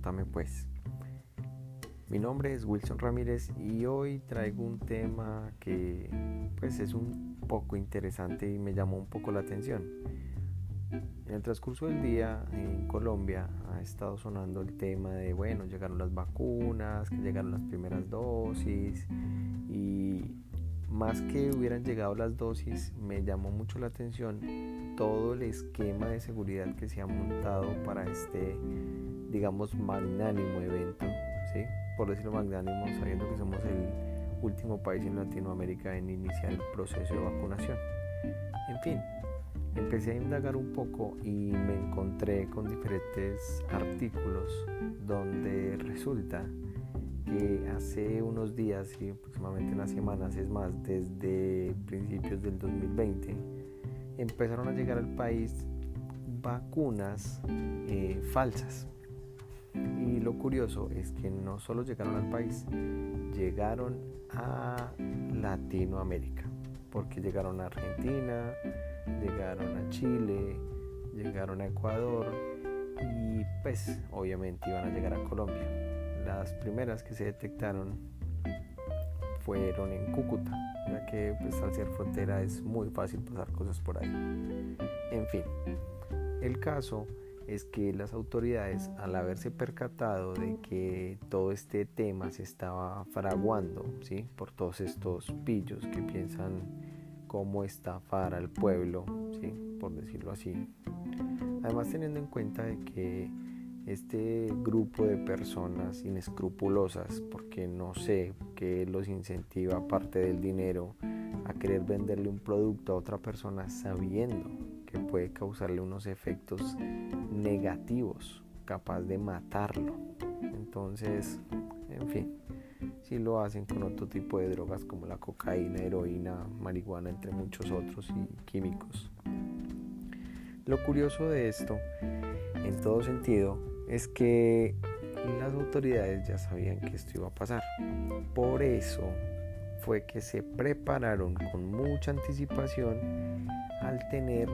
Contame pues. Mi nombre es Wilson Ramírez y hoy traigo un tema que pues es un poco interesante y me llamó un poco la atención. En el transcurso del día en Colombia ha estado sonando el tema de, bueno, llegaron las vacunas, que llegaron las primeras dosis y más que hubieran llegado las dosis, me llamó mucho la atención todo el esquema de seguridad que se ha montado para este, digamos, magnánimo evento, ¿sí? por decirlo magnánimo, sabiendo que somos el último país en Latinoamérica en iniciar el proceso de vacunación. En fin, empecé a indagar un poco y me encontré con diferentes artículos donde resulta hace unos días y aproximadamente unas semanas, es más, desde principios del 2020, empezaron a llegar al país vacunas eh, falsas. Y lo curioso es que no solo llegaron al país, llegaron a Latinoamérica, porque llegaron a Argentina, llegaron a Chile, llegaron a Ecuador y pues obviamente iban a llegar a Colombia las primeras que se detectaron fueron en Cúcuta, ya que pues, al ser frontera es muy fácil pasar cosas por ahí. En fin, el caso es que las autoridades, al haberse percatado de que todo este tema se estaba fraguando, ¿sí? por todos estos pillos que piensan cómo estafar al pueblo, ¿sí? por decirlo así, además teniendo en cuenta de que este grupo de personas inescrupulosas, porque no sé qué los incentiva aparte del dinero a querer venderle un producto a otra persona sabiendo que puede causarle unos efectos negativos, capaz de matarlo. Entonces, en fin, si lo hacen con otro tipo de drogas como la cocaína, heroína, marihuana, entre muchos otros y químicos. Lo curioso de esto, en todo sentido, es que las autoridades ya sabían que esto iba a pasar. Por eso fue que se prepararon con mucha anticipación al tener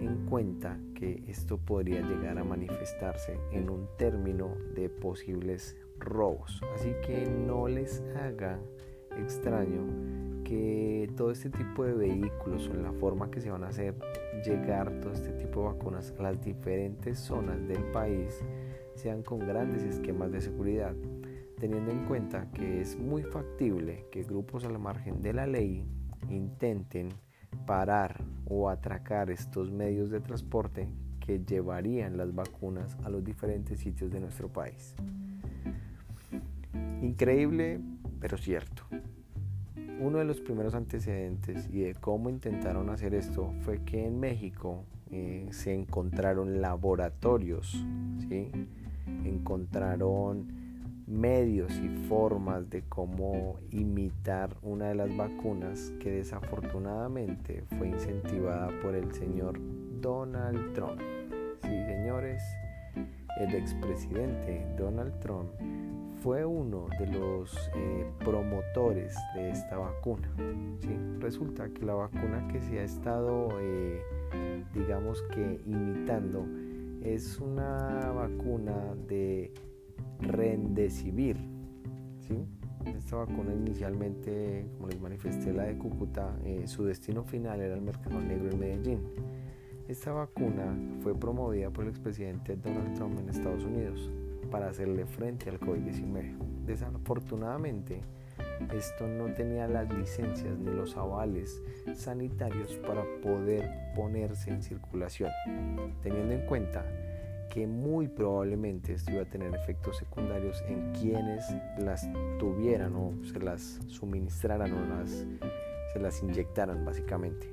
en cuenta que esto podría llegar a manifestarse en un término de posibles robos. Así que no les haga extraño que todo este tipo de vehículos o la forma que se van a hacer llegar todo este tipo de vacunas a las diferentes zonas del país sean con grandes esquemas de seguridad, teniendo en cuenta que es muy factible que grupos a la margen de la ley intenten parar o atracar estos medios de transporte que llevarían las vacunas a los diferentes sitios de nuestro país. Increíble, pero cierto. Uno de los primeros antecedentes y de cómo intentaron hacer esto fue que en México eh, se encontraron laboratorios, ¿sí? Encontraron medios y formas de cómo imitar una de las vacunas que desafortunadamente fue incentivada por el señor Donald Trump. Sí, señores, el expresidente Donald Trump fue uno de los eh, promotores de esta vacuna. ¿sí? Resulta que la vacuna que se ha estado, eh, digamos que, imitando, es una vacuna de Rendecivir. ¿sí? Esta vacuna inicialmente, como les manifesté, la de Cúcuta, eh, su destino final era el mercado negro en Medellín. Esta vacuna fue promovida por el expresidente Donald Trump en Estados Unidos para hacerle frente al COVID-19. Desafortunadamente, esto no tenía las licencias ni los avales sanitarios para poder ponerse en circulación, teniendo en cuenta que muy probablemente esto iba a tener efectos secundarios en quienes las tuvieran o se las suministraran o se las inyectaran básicamente.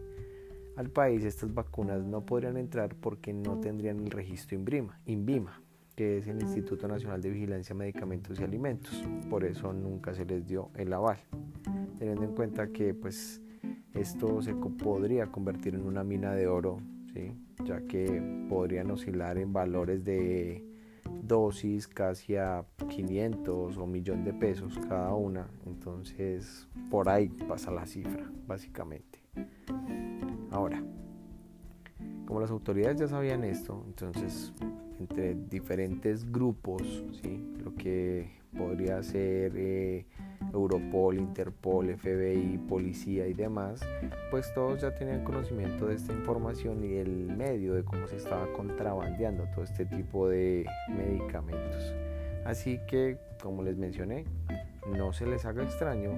Al país estas vacunas no podrían entrar porque no tendrían el registro INVIMA que es el Instituto Nacional de Vigilancia de Medicamentos y Alimentos. Por eso nunca se les dio el aval, teniendo en cuenta que pues esto se podría convertir en una mina de oro, ¿sí? ya que podrían oscilar en valores de dosis casi a 500 o millón de pesos cada una. Entonces por ahí pasa la cifra, básicamente. Ahora, como las autoridades ya sabían esto, entonces entre diferentes grupos, ¿sí? lo que podría ser eh, Europol, Interpol, FBI, policía y demás, pues todos ya tenían conocimiento de esta información y el medio de cómo se estaba contrabandeando todo este tipo de medicamentos. Así que, como les mencioné, no se les haga extraño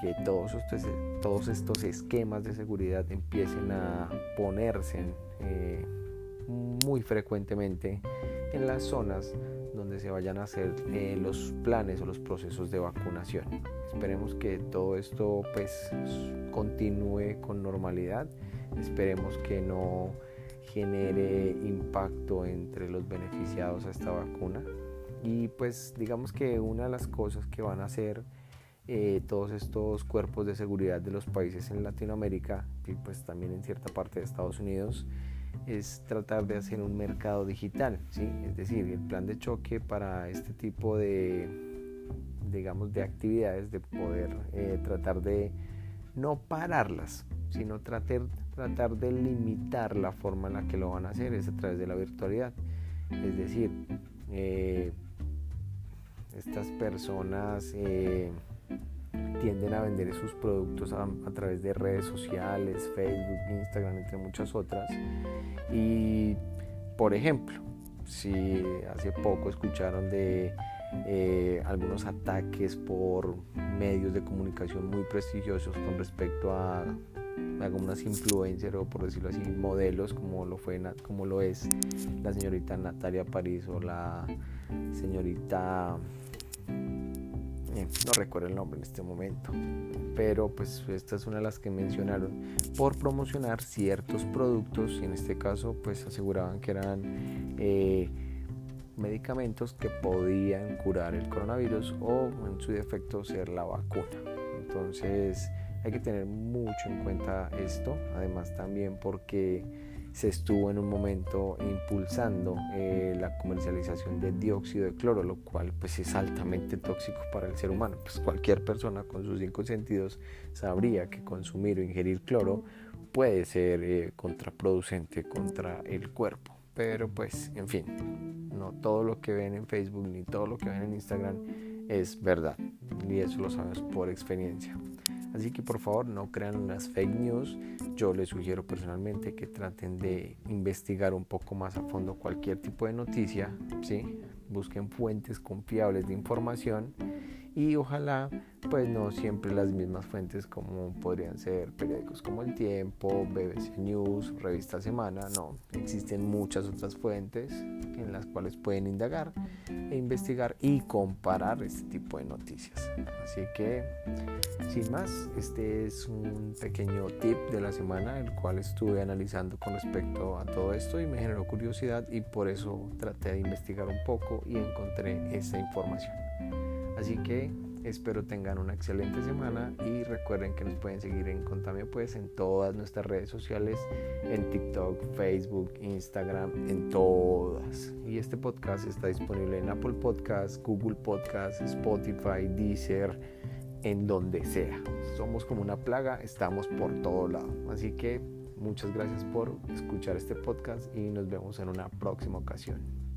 que todos estos, todos estos esquemas de seguridad empiecen a ponerse eh, muy frecuentemente en las zonas donde se vayan a hacer eh, los planes o los procesos de vacunación. Esperemos que todo esto pues continúe con normalidad. Esperemos que no genere impacto entre los beneficiados a esta vacuna. Y pues digamos que una de las cosas que van a hacer eh, todos estos cuerpos de seguridad de los países en Latinoamérica y pues también en cierta parte de Estados Unidos es tratar de hacer un mercado digital, ¿sí? es decir, el plan de choque para este tipo de, digamos, de actividades, de poder eh, tratar de no pararlas, sino tratar, tratar de limitar la forma en la que lo van a hacer, es a través de la virtualidad. Es decir, eh, estas personas eh, tienden a vender sus productos a, través de redes sociales, Facebook, Instagram, entre muchas otras. Y, por ejemplo, si hace poco escucharon de eh, algunos ataques por medios de comunicación muy prestigiosos con respecto a algunas influencers o por decirlo así modelos como lo fue como lo es la señorita Natalia París o la señorita no recuerdo el nombre en este momento, pero pues esta es una de las que mencionaron por promocionar ciertos productos y en este caso pues aseguraban que eran eh, medicamentos que podían curar el coronavirus o en su defecto ser la vacuna. Entonces hay que tener mucho en cuenta esto, además también porque se estuvo en un momento impulsando eh, la comercialización de dióxido de cloro, lo cual pues es altamente tóxico para el ser humano. Pues cualquier persona con sus cinco sentidos sabría que consumir o ingerir cloro puede ser eh, contraproducente contra el cuerpo. Pero pues, en fin, no todo lo que ven en Facebook ni todo lo que ven en Instagram es verdad. Y eso lo sabemos por experiencia. Así que por favor no crean las fake news. Yo les sugiero personalmente que traten de investigar un poco más a fondo cualquier tipo de noticia. ¿sí? Busquen fuentes confiables de información y ojalá pues no siempre las mismas fuentes como podrían ser periódicos como El Tiempo, BBC News, Revista Semana, no, existen muchas otras fuentes en las cuales pueden indagar e investigar y comparar este tipo de noticias. Así que sin más, este es un pequeño tip de la semana el cual estuve analizando con respecto a todo esto y me generó curiosidad y por eso traté de investigar un poco y encontré esa información. Así que espero tengan una excelente semana y recuerden que nos pueden seguir en Contame Pues en todas nuestras redes sociales, en TikTok, Facebook, Instagram, en todas. Y este podcast está disponible en Apple Podcasts, Google Podcasts, Spotify, Deezer, en donde sea. Somos como una plaga, estamos por todo lado. Así que muchas gracias por escuchar este podcast y nos vemos en una próxima ocasión.